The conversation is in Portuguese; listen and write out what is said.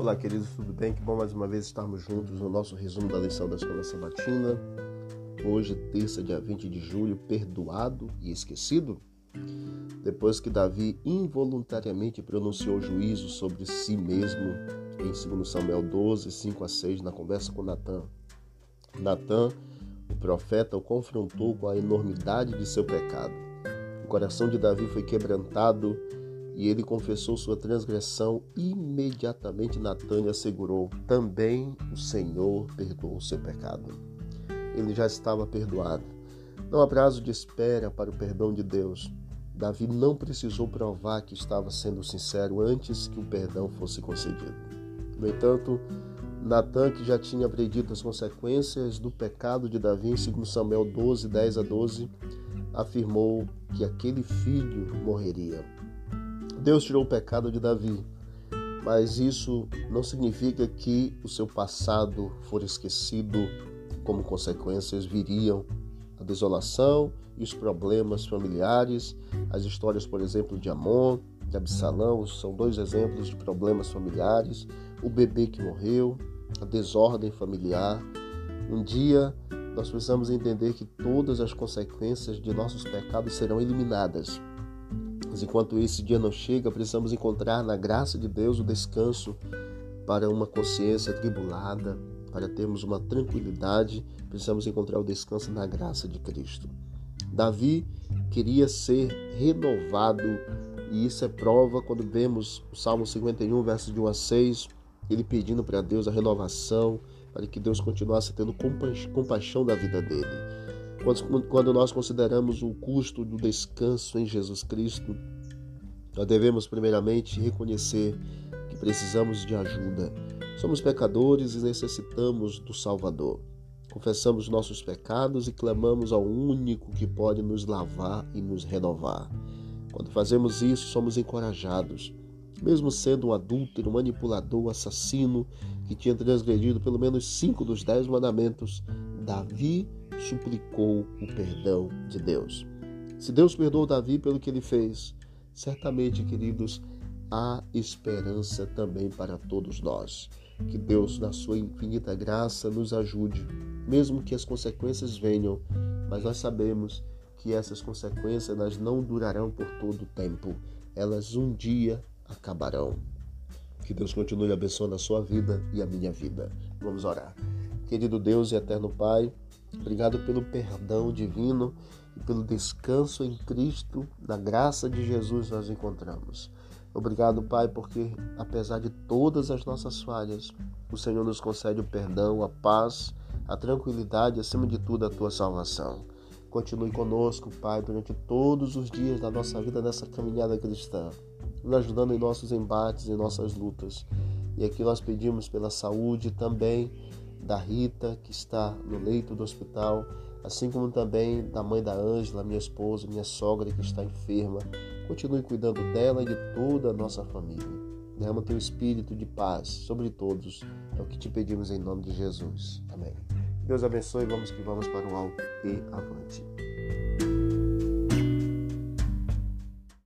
Olá, queridos, tudo bem? Que bom mais uma vez estarmos juntos no nosso resumo da lição da Escola Sabatina. Hoje, terça, dia 20 de julho, perdoado e esquecido? Depois que Davi involuntariamente pronunciou juízo sobre si mesmo em 2 Samuel 12, 5 a 6, na conversa com Natã. Natã, o profeta, o confrontou com a enormidade de seu pecado. O coração de Davi foi quebrantado e ele confessou sua transgressão, imediatamente Natan assegurou: Também o Senhor perdoou seu pecado. Ele já estava perdoado. Não há prazo de espera para o perdão de Deus. Davi não precisou provar que estava sendo sincero antes que o perdão fosse concedido. No entanto, Natan, que já tinha predito as consequências do pecado de Davi em 2 Samuel 12, 10 a 12, afirmou que aquele filho morreria. Deus tirou o pecado de Davi, mas isso não significa que o seu passado for esquecido, como consequências viriam a desolação e os problemas familiares. As histórias, por exemplo, de Amon, de Absalão, são dois exemplos de problemas familiares. O bebê que morreu, a desordem familiar. Um dia nós precisamos entender que todas as consequências de nossos pecados serão eliminadas mas enquanto esse dia não chega, precisamos encontrar na graça de Deus o descanso para uma consciência tribulada, para termos uma tranquilidade, precisamos encontrar o descanso na graça de Cristo. Davi queria ser renovado, e isso é prova quando vemos o Salmo 51, versos de 1 a 6, ele pedindo para Deus a renovação, para que Deus continuasse tendo compaixão da vida dele. Quando nós consideramos o custo do descanso em Jesus Cristo, nós devemos primeiramente reconhecer que precisamos de ajuda. Somos pecadores e necessitamos do Salvador. Confessamos nossos pecados e clamamos ao único que pode nos lavar e nos renovar. Quando fazemos isso, somos encorajados. Mesmo sendo um adúltero, manipulador, assassino, que tinha transgredido pelo menos cinco dos dez mandamentos, Davi suplicou o perdão de Deus. Se Deus perdoou Davi pelo que ele fez, certamente, queridos, há esperança também para todos nós. Que Deus, na sua infinita graça, nos ajude, mesmo que as consequências venham, mas nós sabemos que essas consequências elas não durarão por todo o tempo. Elas um dia acabarão. Que Deus continue abençoando a sua vida e a minha vida. Vamos orar. Querido Deus e eterno Pai, Obrigado pelo perdão divino e pelo descanso em Cristo, na graça de Jesus nós encontramos. Obrigado, Pai, porque apesar de todas as nossas falhas, o Senhor nos concede o perdão, a paz, a tranquilidade, acima de tudo, a tua salvação. Continue conosco, Pai, durante todos os dias da nossa vida nessa caminhada cristã, nos ajudando em nossos embates, em nossas lutas. E aqui nós pedimos pela saúde também da Rita, que está no leito do hospital, assim como também da mãe da Ângela, minha esposa, minha sogra, que está enferma. Continue cuidando dela e de toda a nossa família. Derrama teu espírito de paz sobre todos. É o que te pedimos em nome de Jesus. Amém. Deus abençoe. Vamos que vamos para o alto e avante.